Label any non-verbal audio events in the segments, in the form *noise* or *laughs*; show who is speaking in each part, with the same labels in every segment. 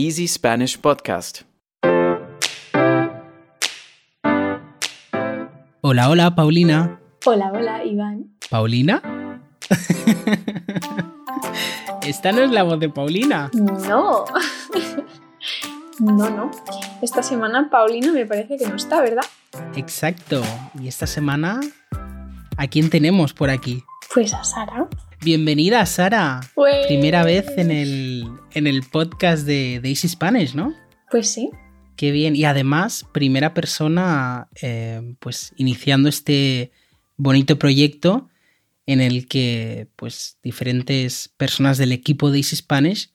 Speaker 1: Easy Spanish Podcast.
Speaker 2: Hola, hola, Paulina.
Speaker 3: Hola, hola, Iván.
Speaker 2: ¿Paulina? *laughs* Esta no es la voz de Paulina.
Speaker 3: No. *laughs* no, no. Esta semana Paulina me parece que no está, ¿verdad?
Speaker 2: Exacto. Y esta semana, ¿a quién tenemos por aquí?
Speaker 3: Pues a Sara.
Speaker 2: Bienvenida, Sara.
Speaker 3: Pues...
Speaker 2: Primera vez en el, en el podcast de, de Easy Spanish, ¿no?
Speaker 3: Pues sí.
Speaker 2: Qué bien. Y además, primera persona, eh, pues iniciando este bonito proyecto en el que, pues, diferentes personas del equipo de Easy Spanish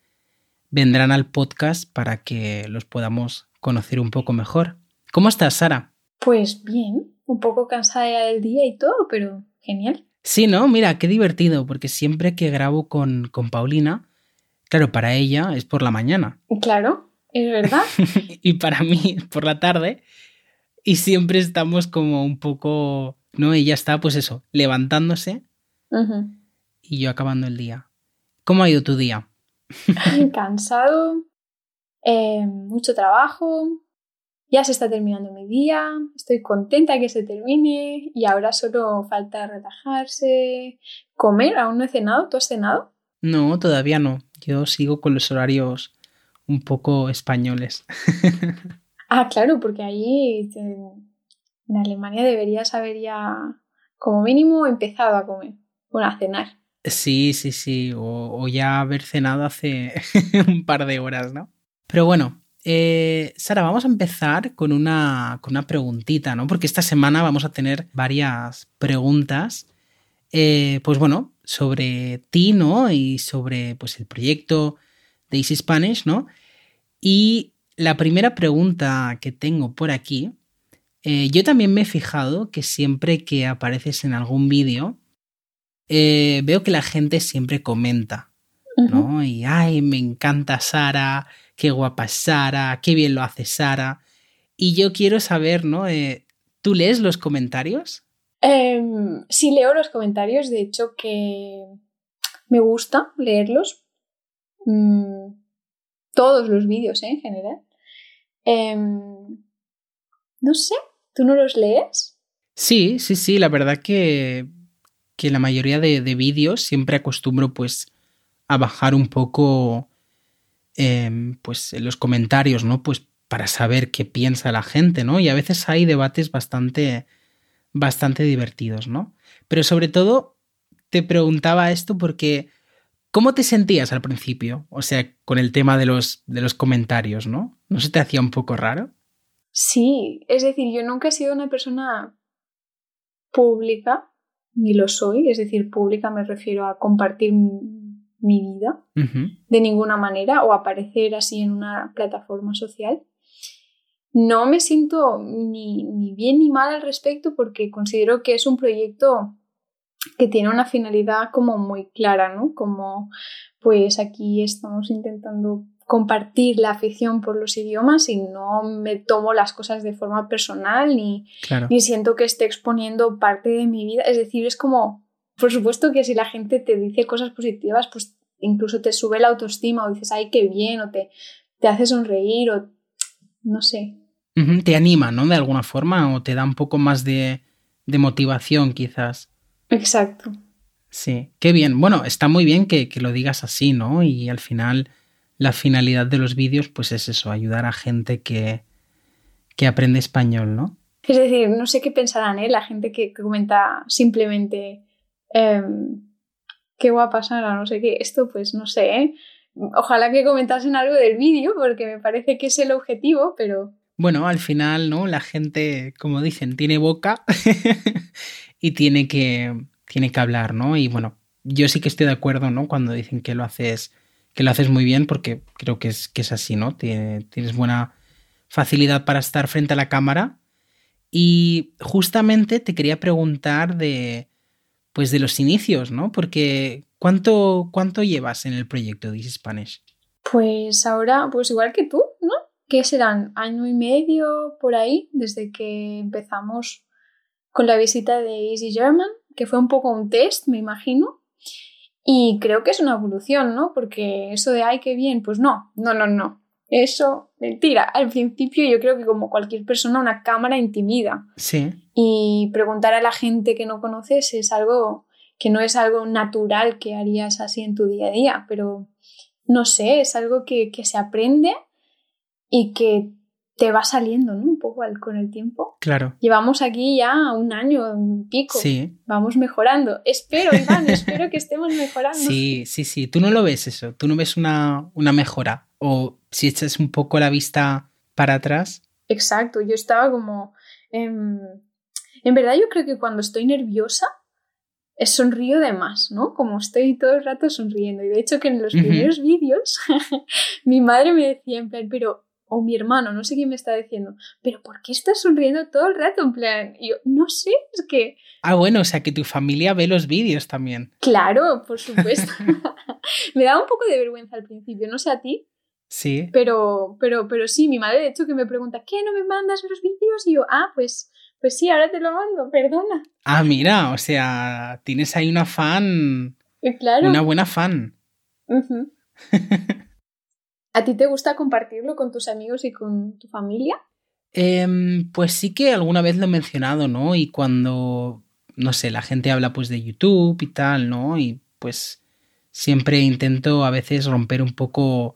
Speaker 2: vendrán al podcast para que los podamos conocer un poco mejor. ¿Cómo estás, Sara?
Speaker 3: Pues bien, un poco cansada ya del día y todo, pero genial.
Speaker 2: Sí, ¿no? Mira, qué divertido, porque siempre que grabo con, con Paulina, claro, para ella es por la mañana.
Speaker 3: Claro, es verdad. *laughs*
Speaker 2: y para mí *laughs* por la tarde. Y siempre estamos como un poco, ¿no? Ella está, pues eso, levantándose y yo acabando el día. ¿Cómo ha ido tu día?
Speaker 3: Cansado, eh, mucho trabajo, ya se está terminando mi día, estoy contenta que se termine y ahora solo falta relajarse, comer, aún no he cenado, ¿tú has cenado?
Speaker 2: No, todavía no. Yo sigo con los horarios un poco españoles. *laughs*
Speaker 3: Ah, claro, porque ahí en en Alemania deberías haber ya como mínimo empezado a comer, bueno, a cenar.
Speaker 2: Sí, sí, sí. O, o ya haber cenado hace *laughs* un par de horas, ¿no? Pero bueno, eh, Sara, vamos a empezar con una, con una preguntita, ¿no? Porque esta semana vamos a tener varias preguntas, eh, pues bueno, sobre ti, ¿no? Y sobre pues, el proyecto de Easy Spanish, ¿no? Y la primera pregunta que tengo por aquí, eh, yo también me he fijado que siempre que apareces en algún vídeo, veo que la gente siempre comenta, ¿no? Y, ay, me encanta Sara, qué guapa es Sara, qué bien lo hace Sara. Y yo quiero saber, ¿no? Eh, ¿Tú lees los comentarios?
Speaker 3: Em, sí leo los comentarios, de hecho que me gusta leerlos. Mm, todos los vídeos, ¿eh? en general. Em, no sé, ¿tú no los lees?
Speaker 2: Sí, sí, sí, la verdad que, que la mayoría de, de vídeos siempre acostumbro pues a bajar un poco em, pues en los comentarios, ¿no? Pues para saber qué piensa la gente, ¿no? Y a veces hay debates bastante, bastante divertidos, ¿no? Pero sobre todo te preguntaba esto porque ¿cómo te sentías al principio? O sea, con el tema de los, de los comentarios, ¿no? ¿No se te hacía un poco raro?
Speaker 3: Sí, es decir, yo nunca he sido una persona pública, ni lo soy, es decir, pública me refiero a compartir mi vida de ninguna manera o aparecer así en una plataforma social. No me siento ni, ni bien ni mal al respecto porque considero que es un proyecto que tiene una finalidad como muy clara, ¿no? Como pues aquí estamos intentando compartir la afición por los idiomas y no me tomo las cosas de forma personal ni,
Speaker 2: Claro.
Speaker 3: ni siento que esté exponiendo parte de mi vida. Es decir, es como, por supuesto que si la gente te dice cosas positivas, pues incluso te sube la autoestima o dices, ay, qué bien, o te, te hace sonreír o no sé.
Speaker 2: Te anima, ¿no? De alguna forma, o te da un poco más de, de motivación, quizás.
Speaker 3: Exacto.
Speaker 2: Sí, qué bien. Bueno, está muy bien que, que lo digas así, ¿no? Y al final, la finalidad de los vídeos, pues es eso, ayudar a gente que, que aprende español, ¿no?
Speaker 3: Es decir, no sé qué pensarán, ¿eh? La gente que, que comenta simplemente em, qué guapa Sara, no sé qué. Esto, pues no sé, ¿eh? Ojalá que comentasen algo del vídeo, porque me parece que es el objetivo, pero
Speaker 2: Bueno, al final, ¿no? La gente, como dicen, tiene boca *laughs* y tiene que, tiene que hablar, ¿no? Y bueno, yo sí que estoy de acuerdo, ¿no? Cuando dicen que lo haces, que lo haces muy bien, porque creo que es, que es así, ¿no? Tiene- tienes buena facilidad para estar frente a la cámara. Y justamente te quería preguntar de, pues de los inicios, ¿no? Porque ¿cuánto, cuánto llevas en el proyecto de Spanish?
Speaker 3: Pues ahora, pues igual que tú, ¿no? ¿Qué serán? Año y medio por ahí, desde que empezamos con la visita de Easy German, que fue un poco un test, me imagino. Y creo que es una evolución, ¿no? Porque eso de, ay, qué bien, pues no, no, no, no. Eso, mentira. Al principio yo creo que como cualquier persona una cámara intimida.
Speaker 2: Sí.
Speaker 3: Y preguntar a la gente que no conoces es algo que no es algo natural que harías así en tu día a día, pero no sé, es algo que, que se aprende y que te va saliendo, ¿no? Un poco con el tiempo.
Speaker 2: Claro.
Speaker 3: Llevamos aquí ya un año, un pico.
Speaker 2: Sí.
Speaker 3: Vamos mejorando. Espero, Iván, espero que estemos *laughs* mejorando.
Speaker 2: Sí, sí, sí. Tú no lo ves eso. Tú no ves una, una mejora. O si echas un poco la vista para atrás.
Speaker 3: Exacto. Yo estaba como. em, en verdad, yo creo que cuando estoy nerviosa, eh, sonrío de más, ¿no? Como estoy todo el rato sonriendo. Y de hecho, que en los primeros vídeos, *laughs* mi madre me decía, en plan, pero. O mi hermano, no sé quién me está diciendo, pero ¿por qué estás sonriendo todo el rato? En plan, y yo, no sé, es que
Speaker 2: Ah, bueno, o sea que tu familia ve los vídeos también.
Speaker 3: Claro, por supuesto. *laughs* *laughs* me daba un poco de vergüenza al principio, no sé a ti,
Speaker 2: Sí.
Speaker 3: pero, pero, pero sí, mi madre de hecho que me pregunta, ¿qué no me mandas los vídeos? Y yo, ah, pues, pues sí, ahora te lo mando, perdona.
Speaker 2: Ah, mira, o sea, tienes ahí una fan,
Speaker 3: Y claro.
Speaker 2: una buena fan.
Speaker 3: ujú. *laughs* ¿A ti te gusta compartirlo con tus amigos y con tu familia?
Speaker 2: Em, pues sí que alguna vez lo he mencionado, ¿no? Y cuando, no sé, la gente habla pues de YouTube y tal, ¿no? Y pues siempre intento a veces romper un poco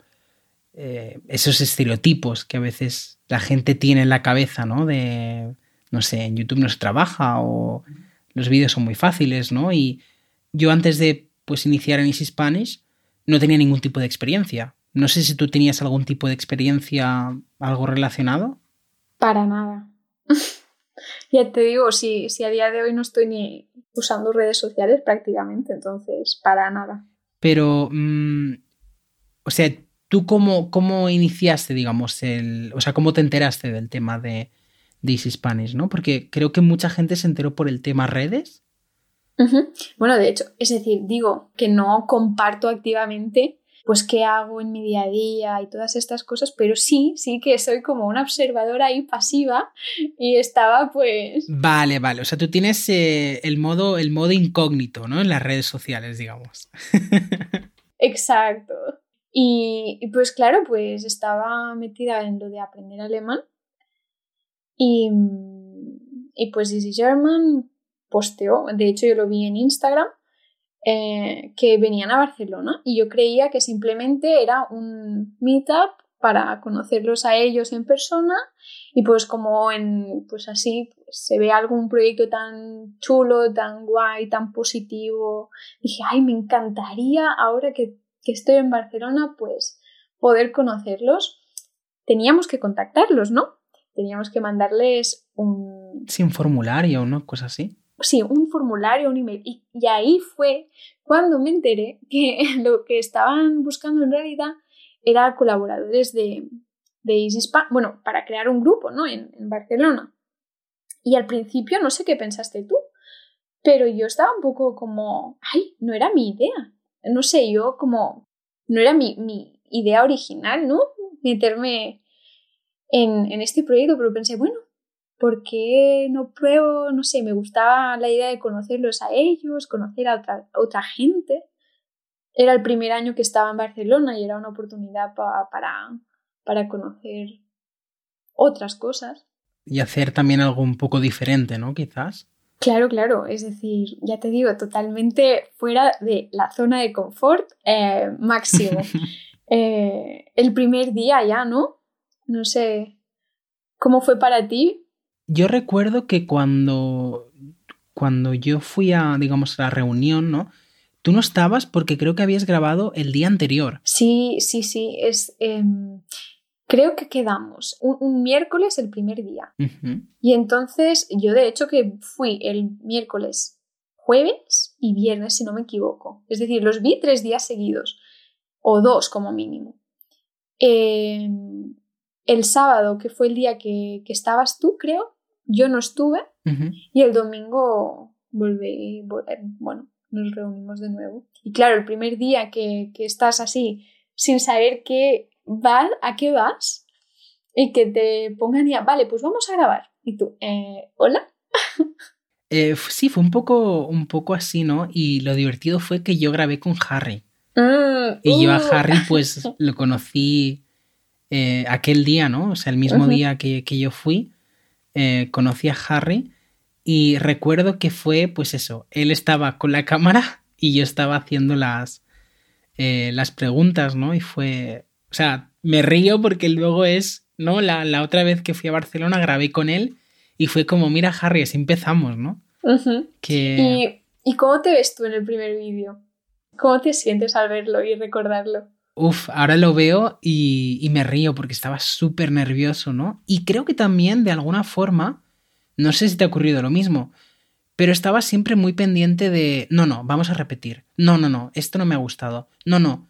Speaker 2: eh, esos estereotipos que a veces la gente tiene en la cabeza, ¿no? De, no sé, en YouTube no se trabaja o los vídeos son muy fáciles, ¿no? Y yo antes de pues iniciar en Easy Spanish no tenía ningún tipo de experiencia. No sé si tú tenías algún tipo de experiencia, algo relacionado.
Speaker 3: Para nada. *laughs* ya te digo, si, si a día de hoy no estoy ni usando redes sociales prácticamente, entonces, para nada.
Speaker 2: Pero, mm, o sea, ¿tú cómo, cómo iniciaste, digamos, el. O sea, cómo te enteraste del tema de, de Easy Spanish, ¿no? Porque creo que mucha gente se enteró por el tema redes.
Speaker 3: Bueno, de hecho, es decir, digo que no comparto activamente pues qué hago en mi día a día y todas estas cosas, pero sí, sí que soy como una observadora ahí pasiva y estaba pues
Speaker 2: Vale, vale. O sea, tú tienes eh, el, modo, el modo incógnito, ¿no? En las redes sociales, digamos. *laughs*
Speaker 3: exacto. Y, y, pues claro, pues estaba metida en lo de aprender alemán y, y pues Easy German posteó, de hecho yo lo vi en Instagram, eh, que venían a Barcelona y yo creía que simplemente era un meetup para conocerlos a ellos en persona y pues como en pues así pues, se ve algún proyecto tan chulo, tan guay, tan positivo, dije, ay, me encantaría ahora que, que estoy en Barcelona pues poder conocerlos. Teníamos que contactarlos, ¿no? Teníamos que mandarles un...
Speaker 2: Sí, un formulario, ¿no? Cosa así.
Speaker 3: Sí, un formulario, un email. Y, ahí fue cuando me enteré que *laughs* lo que estaban buscando en realidad era colaboradores de, de Easy Spa, bueno, para crear un grupo, ¿no? En, en, Barcelona. Y al principio no sé qué pensaste tú, pero yo estaba un poco como, ay, no era mi idea. No sé, yo como, no era mi, mi idea original, ¿no? Meterme en, en este proyecto, pero pensé, bueno, ¿por qué no pruebo? No sé, me gustaba la idea de conocerlos a ellos, conocer a otra, a otra gente era el primer año que estaba en Barcelona y era una oportunidad pa, para, para conocer otras cosas.
Speaker 2: Y hacer también algo un poco diferente, ¿no? Quizás.
Speaker 3: Claro, claro. Es decir, ya te digo, totalmente fuera de la zona de confort eh, máximo. *laughs* eh, el primer día ya, ¿no? No sé. ¿Cómo fue para ti?
Speaker 2: Yo recuerdo que cuando, cuando yo fui a, digamos, a la reunión, ¿no? Tú no estabas porque creo que habías grabado el día anterior.
Speaker 3: Sí, sí, sí. Es, eh, creo que quedamos un, un, miércoles el primer día.
Speaker 2: Uh -huh.
Speaker 3: Y entonces yo de hecho que fui el miércoles, jueves y viernes, si no me equivoco. Es decir, los vi tres días seguidos. O dos como mínimo. Eh, el sábado, que fue el día que, que, estabas tú, creo, yo no estuve.
Speaker 2: Uh -huh.
Speaker 3: Y el domingo volví, bueno, nos reunimos de nuevo. Y claro, el primer día que, que estás así, sin saber qué vas, a qué vas, y que te pongan ya, vale, pues vamos a grabar. Y tú, eh, ¿hola? *laughs*
Speaker 2: Eh, sí, fue un poco, un poco así, ¿no? Y lo divertido fue que yo grabé con Harry.
Speaker 3: Mm,
Speaker 2: y
Speaker 3: uh.
Speaker 2: yo a Harry, pues, *laughs* lo conocí eh, aquel día, ¿no? O sea, el mismo día que, yo fui, eh, conocí a Harry y recuerdo que fue, pues eso, él estaba con la cámara *laughs* y yo estaba haciendo las, eh, las preguntas, ¿no? Y fue, o sea, me río porque luego es, ¿no? La, la, otra vez que fui a Barcelona grabé con él y fue como, mira Harry, así empezamos, ¿no?
Speaker 3: que... ¿Y, ¿Y cómo te ves tú en el primer vídeo? ¿Cómo te sientes al verlo y recordarlo?
Speaker 2: Uf, ahora lo veo y, me río porque estaba súper nervioso, ¿no? Y creo que también, de alguna forma, no sé si te ha ocurrido lo mismo, pero estaba siempre muy pendiente de, no, no, vamos a repetir, no, no, no, esto no me ha gustado, no, no,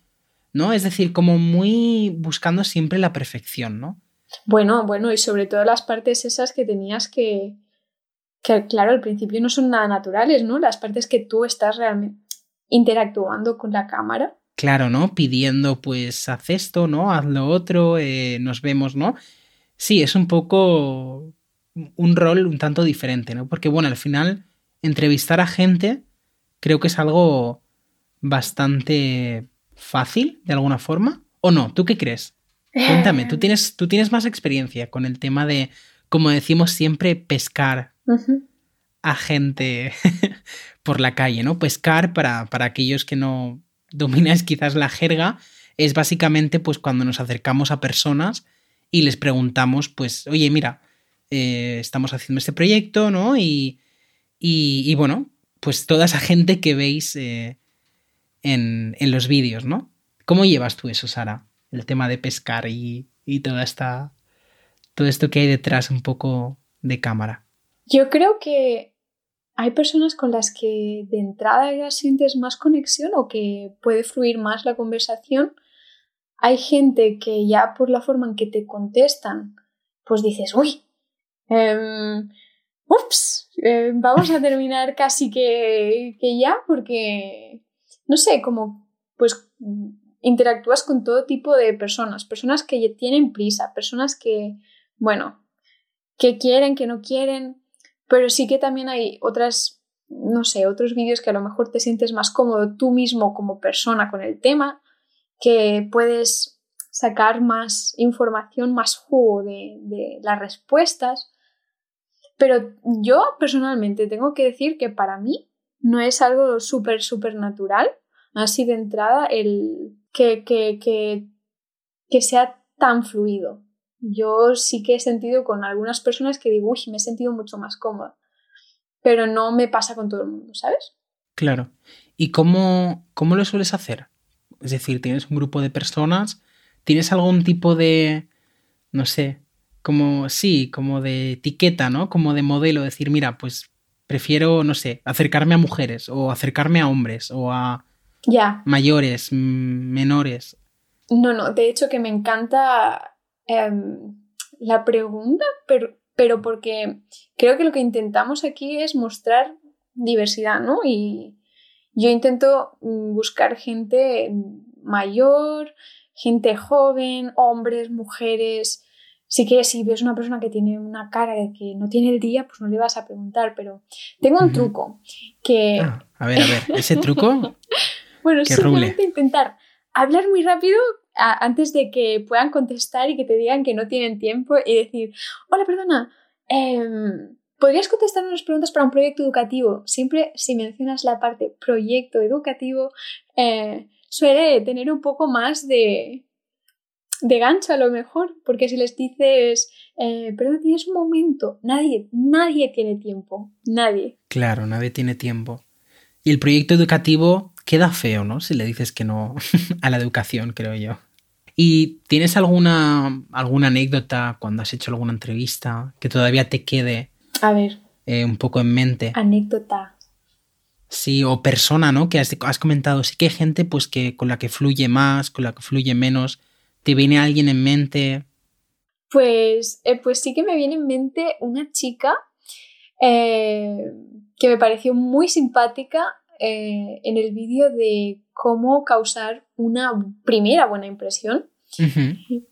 Speaker 2: ¿no? Es decir, como muy buscando siempre la perfección, ¿no?
Speaker 3: Bueno, bueno, y sobre todo las partes esas que tenías que, que claro, al principio no son nada naturales, ¿no? Las partes que tú estás realmente interactuando con la cámara.
Speaker 2: Claro, ¿no? Pidiendo, pues, haz esto, ¿no? Haz lo otro, eh, nos vemos, ¿no? Sí, es un poco un rol un tanto diferente, ¿no? Porque, bueno, al final, entrevistar a gente creo que es algo bastante fácil, de alguna forma. ¿O no? ¿Tú qué crees? Cuéntame, tú *laughs* tienes, tú tienes más experiencia con el tema de, como decimos siempre, pescar a gente *laughs* por la calle, ¿no? Pescar, para, para aquellos que no domináis quizás la jerga, es básicamente pues cuando nos acercamos a personas y les preguntamos, pues, oye, mira, eh, estamos haciendo este proyecto, ¿no? Y, y, bueno, pues toda esa gente que veis eh, en, en, los vídeos, ¿no? ¿Cómo llevas tú eso, Sara? El tema de pescar y, y toda esta, todo esto que hay detrás un poco de cámara.
Speaker 3: Yo creo que hay personas con las que de entrada ya sientes más conexión o que puede fluir más la conversación. Hay gente que ya por la forma en que te contestan, pues dices, uy, em, ups, em, vamos a terminar casi que, que ya porque, no sé, como pues interactúas con todo tipo de personas, personas que tienen prisa, personas que, bueno, que quieren, que no quieren, pero sí que también hay otras, no sé, otros vídeos que a lo mejor te sientes más cómodo tú mismo como persona con el tema, que puedes sacar más información, más jugo de, las respuestas. Pero yo personalmente tengo que decir que para mí no es algo súper, súper natural, así de entrada, el que, que, que sea tan fluido. Yo sí que he sentido con algunas personas que digo, uy, me he sentido mucho más cómoda. Pero no me pasa con todo el mundo, ¿sabes?
Speaker 2: Claro. ¿Y cómo, cómo lo sueles hacer? Es decir, tienes un grupo de personas, ¿tienes algún tipo de, no sé, como, sí, como de etiqueta, ¿no? Como de modelo, decir, mira, pues prefiero, no sé, acercarme a mujeres o acercarme a hombres o a
Speaker 3: ya.
Speaker 2: mayores, menores.
Speaker 3: No, no, de hecho que me encanta Em, la pregunta, pero, pero porque creo que lo que intentamos aquí es mostrar diversidad, ¿no? Y yo intento mm, buscar gente mayor, gente joven, hombres, mujeres. Sí que si ves una persona que tiene una cara que no tiene el día, pues no le vas a preguntar, pero tengo un truco que...
Speaker 2: Ah, a ver, a ver, ¿ese truco? *laughs*
Speaker 3: bueno, simplemente intentar hablar muy rápido antes de que puedan contestar y que te digan que no tienen tiempo y decir, hola, perdona, em, ¿podrías contestar unas preguntas para un proyecto educativo? Siempre si mencionas la parte proyecto educativo, eh, suele tener un poco más de, de gancho a lo mejor, porque si les dices, eh, tienes un momento, nadie, nadie tiene tiempo, nadie.
Speaker 2: Claro, nadie tiene tiempo. Y el proyecto educativo queda feo, ¿no? Si le dices que no *laughs* a la educación, creo yo. ¿Y tienes alguna, alguna anécdota cuando has hecho alguna entrevista que todavía te quede
Speaker 3: a ver.
Speaker 2: Eh, un poco en mente?
Speaker 3: Anécdota.
Speaker 2: Sí, o persona, ¿no? Que has, has, comentado. Sí que hay gente pues que con la que fluye más, con la que fluye menos. ¿Te viene alguien en mente?
Speaker 3: Pues, eh, pues sí que me viene en mente una chica eh, que me pareció muy simpática eh, en el vídeo de cómo causar una primera buena impresión.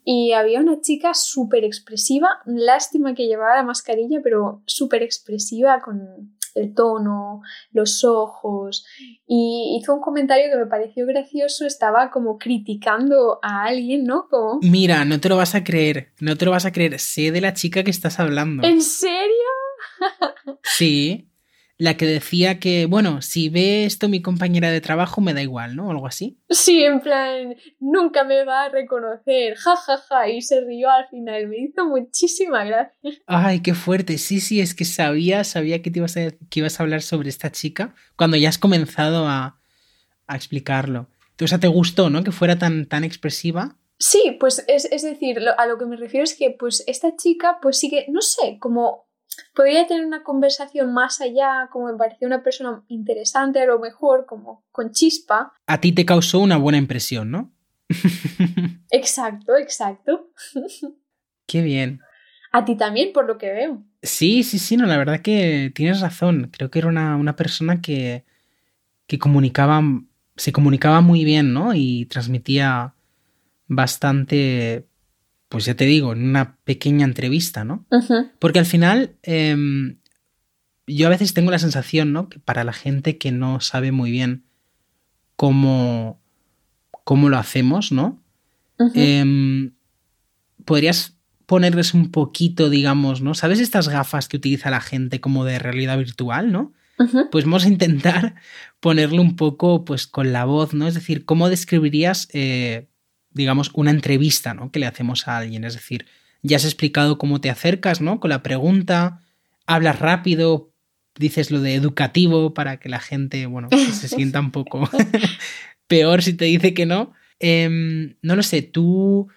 Speaker 3: Y había una chica súper expresiva, lástima que llevaba la mascarilla, pero súper expresiva, con el tono, los ojos, y hizo un comentario que me pareció gracioso, estaba como criticando a alguien, ¿no? Como...
Speaker 2: Mira, no te lo vas a creer, no te lo vas a creer, sé de la chica que estás hablando.
Speaker 3: ¿En serio?
Speaker 2: sí, la que decía que, bueno, si ve esto mi compañera de trabajo me da igual, ¿no? O algo así.
Speaker 3: Sí, en plan, nunca me va a reconocer, jajaja, ja, ja, y se rió al final, me hizo muchísima gracia.
Speaker 2: Ay, qué fuerte, sí, sí, es que sabía, sabía que, te ibas a, que ibas a hablar sobre esta chica cuando ya has comenzado a, a explicarlo. O sea, ¿te gustó, no? Que fuera tan, tan expresiva.
Speaker 3: Sí, pues es, es decir, lo, a lo que me refiero es que pues esta chica pues sigue, no sé, como podría tener una conversación más allá, como me pareció una persona interesante, a lo mejor, como con chispa.
Speaker 2: A ti te causó una buena impresión, ¿no? *laughs*
Speaker 3: exacto, exacto. *laughs*
Speaker 2: Qué bien.
Speaker 3: A ti también, por lo que veo.
Speaker 2: Sí, sí, sí, no, la verdad que tienes razón. Creo que era una, una persona que, que comunicaba, se comunicaba muy bien, ¿no? Y transmitía bastante pues ya te digo, en una pequeña entrevista, ¿no? Porque al final, em, yo a veces tengo la sensación, ¿no? Que para la gente que no sabe muy bien cómo, cómo lo hacemos, ¿no? Em, podrías ponerles un poquito, digamos, ¿no? ¿Sabes estas gafas que utiliza la gente como de realidad virtual, ¿no? Pues vamos a intentar *laughs* ponerlo un poco, pues, con la voz, ¿no? Es decir, ¿cómo describirías eh, digamos, una entrevista ¿no? que le hacemos a alguien. Es decir, ya has explicado cómo te acercas, ¿no? Con la pregunta, hablas rápido, dices lo de educativo para que la gente, bueno, pues se sienta un poco *laughs* peor si te dice que no. Em, no lo sé, ¿tú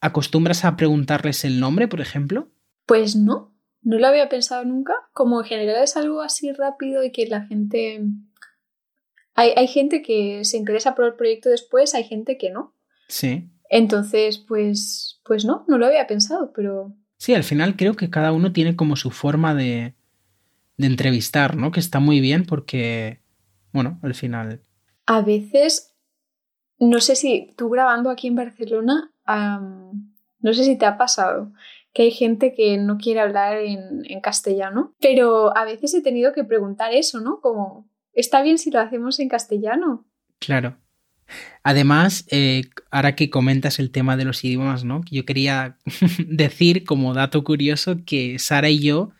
Speaker 2: acostumbras a preguntarles el nombre, por ejemplo?
Speaker 3: Pues no, no lo había pensado nunca. Como en general es algo así rápido y que la gente... Hay, hay gente que se interesa por el proyecto después, hay gente que no.
Speaker 2: Sí.
Speaker 3: Entonces, pues, pues no, no lo había pensado, pero...
Speaker 2: Sí, al final creo que cada uno tiene como su forma de, de entrevistar, ¿no? Que está muy bien porque, bueno, al final...
Speaker 3: A veces, no sé si tú grabando aquí en Barcelona, no sé si te ha pasado que hay gente que no quiere hablar en, en castellano, pero a veces he tenido que preguntar eso, ¿no? Como, ¿está bien si lo hacemos en castellano?
Speaker 2: Claro. Además, eh, ahora que comentas el tema de los idiomas, ¿no? Yo quería *laughs* decir como dato curioso que Sara y yo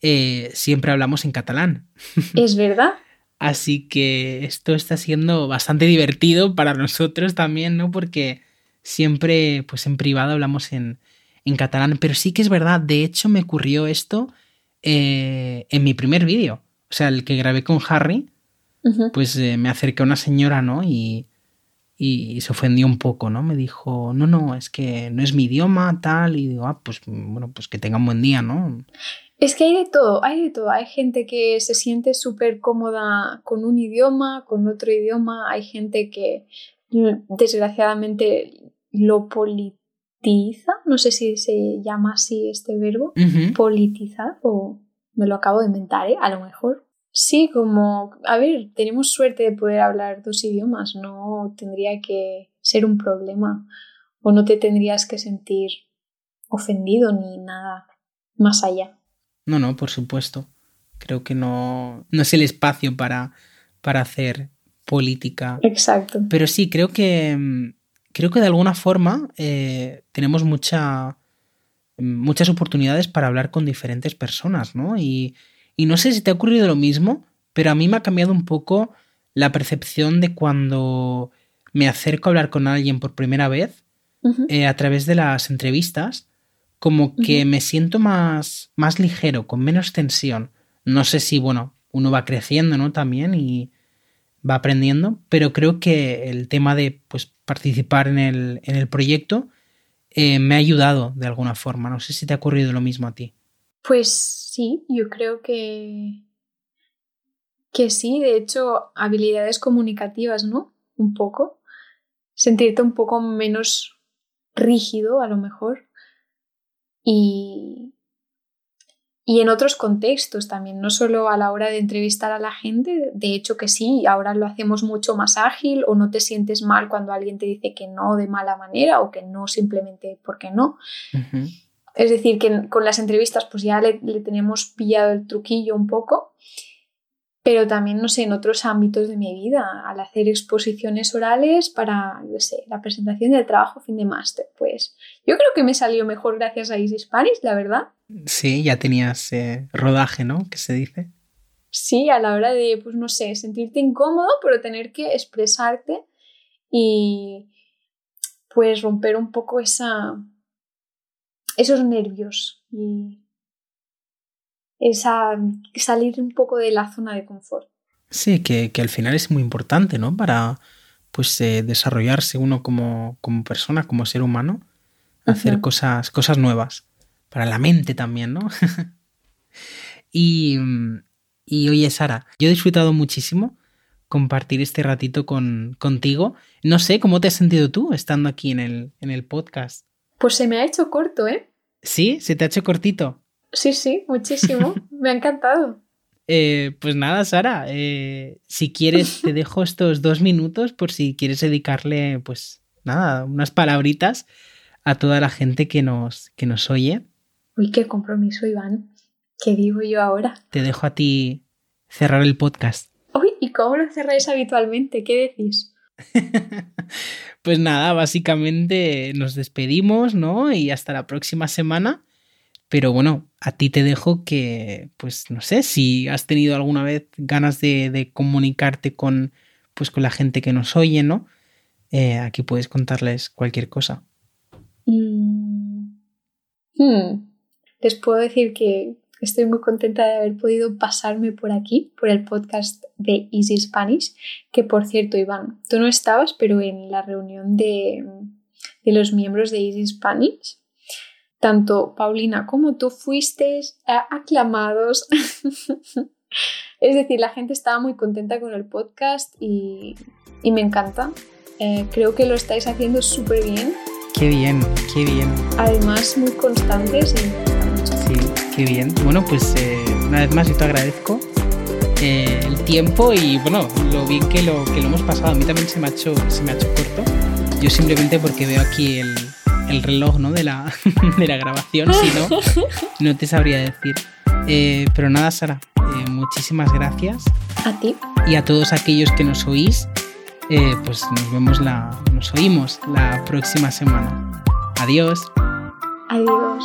Speaker 2: eh, siempre hablamos en catalán. *laughs*
Speaker 3: ¿Es verdad?
Speaker 2: Así que esto está siendo bastante divertido para nosotros también, ¿no? Porque siempre, pues en privado hablamos en, en catalán. Pero sí que es verdad, de hecho me ocurrió esto eh, en mi primer vídeo. O sea, el que grabé con Harry, pues me acerqué a una señora, ¿no? Y, y se ofendió un poco, ¿no? Me dijo, no, no, es que no es mi idioma, tal, y digo, ah, pues bueno, pues que tenga un buen día, ¿no?
Speaker 3: Es que hay de todo, hay de todo. Hay gente que se siente súper cómoda con un idioma, con otro idioma, hay gente que desgraciadamente lo politiza, no sé si se llama así este verbo, politizar, o me lo acabo de inventar, ¿eh? A lo mejor. Sí, como, a ver, tenemos suerte de poder hablar dos idiomas, no tendría que ser un problema o no te tendrías que sentir ofendido ni nada más allá.
Speaker 2: No, no, por supuesto. Creo que no, no es el espacio para, para hacer política.
Speaker 3: Exacto.
Speaker 2: Pero sí, creo que, creo que de alguna forma eh, tenemos mucha, muchas oportunidades para hablar con diferentes personas, ¿no? Y, y no sé si te ha ocurrido lo mismo, pero a mí me ha cambiado un poco la percepción de cuando me acerco a hablar con alguien por primera vez eh, a través de las entrevistas, como que me siento más, más ligero, con menos tensión. No sé si, bueno, uno va creciendo, ¿no? También y va aprendiendo, pero creo que el tema de pues, participar en el, en el proyecto eh, me ha ayudado de alguna forma. No sé si te ha ocurrido lo mismo a ti.
Speaker 3: Pues sí, yo creo que, que sí, de hecho, habilidades comunicativas, ¿no? Un poco. Sentirte un poco menos rígido, a lo mejor. Y, y en otros contextos también, no solo a la hora de entrevistar a la gente, de hecho que sí, ahora lo hacemos mucho más ágil o no te sientes mal cuando alguien te dice que no de mala manera o que no simplemente porque no. Es decir, que con las entrevistas pues ya le, tenemos pillado el truquillo un poco pero también, no sé, en otros ámbitos de mi vida, al hacer exposiciones orales para, no sé, la presentación del trabajo fin de máster, pues yo creo que me salió mejor gracias a Easy Spanish, la verdad.
Speaker 2: Sí, ya tenías eh, rodaje, ¿no? ¿Qué se dice?
Speaker 3: Sí, a la hora de, pues no sé, sentirte incómodo, pero tener que expresarte y pues romper un poco esa, esos nervios y esa, salir un poco de la zona de confort.
Speaker 2: Sí, que, al final es muy importante, ¿no? Para pues eh, desarrollarse uno como, como, persona, como ser humano, hacer cosas, cosas nuevas. Para la mente también, ¿no? *laughs* y, y oye, Sara, yo he disfrutado muchísimo compartir este ratito con, contigo. No sé, ¿cómo te has sentido tú estando aquí en el, en el podcast?
Speaker 3: Pues se me ha hecho corto, ¿eh?
Speaker 2: Sí, se te ha hecho cortito.
Speaker 3: Sí, sí, muchísimo. *laughs* Me ha encantado.
Speaker 2: Eh, pues nada, Sara, eh, si quieres *laughs* te dejo estos dos minutos por si quieres dedicarle, pues nada, unas palabritas a toda la gente que nos, que nos oye.
Speaker 3: Uy, qué compromiso, Iván. ¿Qué digo yo ahora?
Speaker 2: Te dejo a ti cerrar el podcast.
Speaker 3: Uy, ¿y cómo lo cerráis habitualmente? ¿Qué decís? *laughs*
Speaker 2: pues nada, básicamente nos despedimos, ¿no? Y hasta la próxima semana. Pero bueno, a ti te dejo que, pues no sé, si has tenido alguna vez ganas de, comunicarte con, pues, con la gente que nos oye, ¿no? Eh, aquí puedes contarles cualquier cosa.
Speaker 3: Mm. Hmm. Les puedo decir que estoy muy contenta de haber podido pasarme por aquí, por el podcast de Easy Spanish, que por cierto, Iván, tú no estabas, pero en la reunión de, de los miembros de Easy Spanish tanto Paulina como tú fuisteis aclamados. *laughs* es decir, la gente estaba muy contenta con el podcast y, me encanta. Eh, creo que lo estáis haciendo súper bien.
Speaker 2: Qué bien, qué bien.
Speaker 3: Además, muy constantes y
Speaker 2: Qué bien. Bueno, pues eh, una vez más yo te agradezco eh, el tiempo y bueno, lo bien que lo, que lo hemos pasado. A mí también se me ha hecho, se me ha hecho corto. Yo simplemente porque veo aquí el, el reloj ¿no? de, la, *laughs* de la grabación, si no, *laughs* no te sabría decir. Eh, pero nada, Sara, eh, muchísimas gracias.
Speaker 3: A ti.
Speaker 2: Y a todos aquellos que nos oís, eh, pues nos vemos la, nos oímos la próxima semana. Adiós.
Speaker 3: Adiós.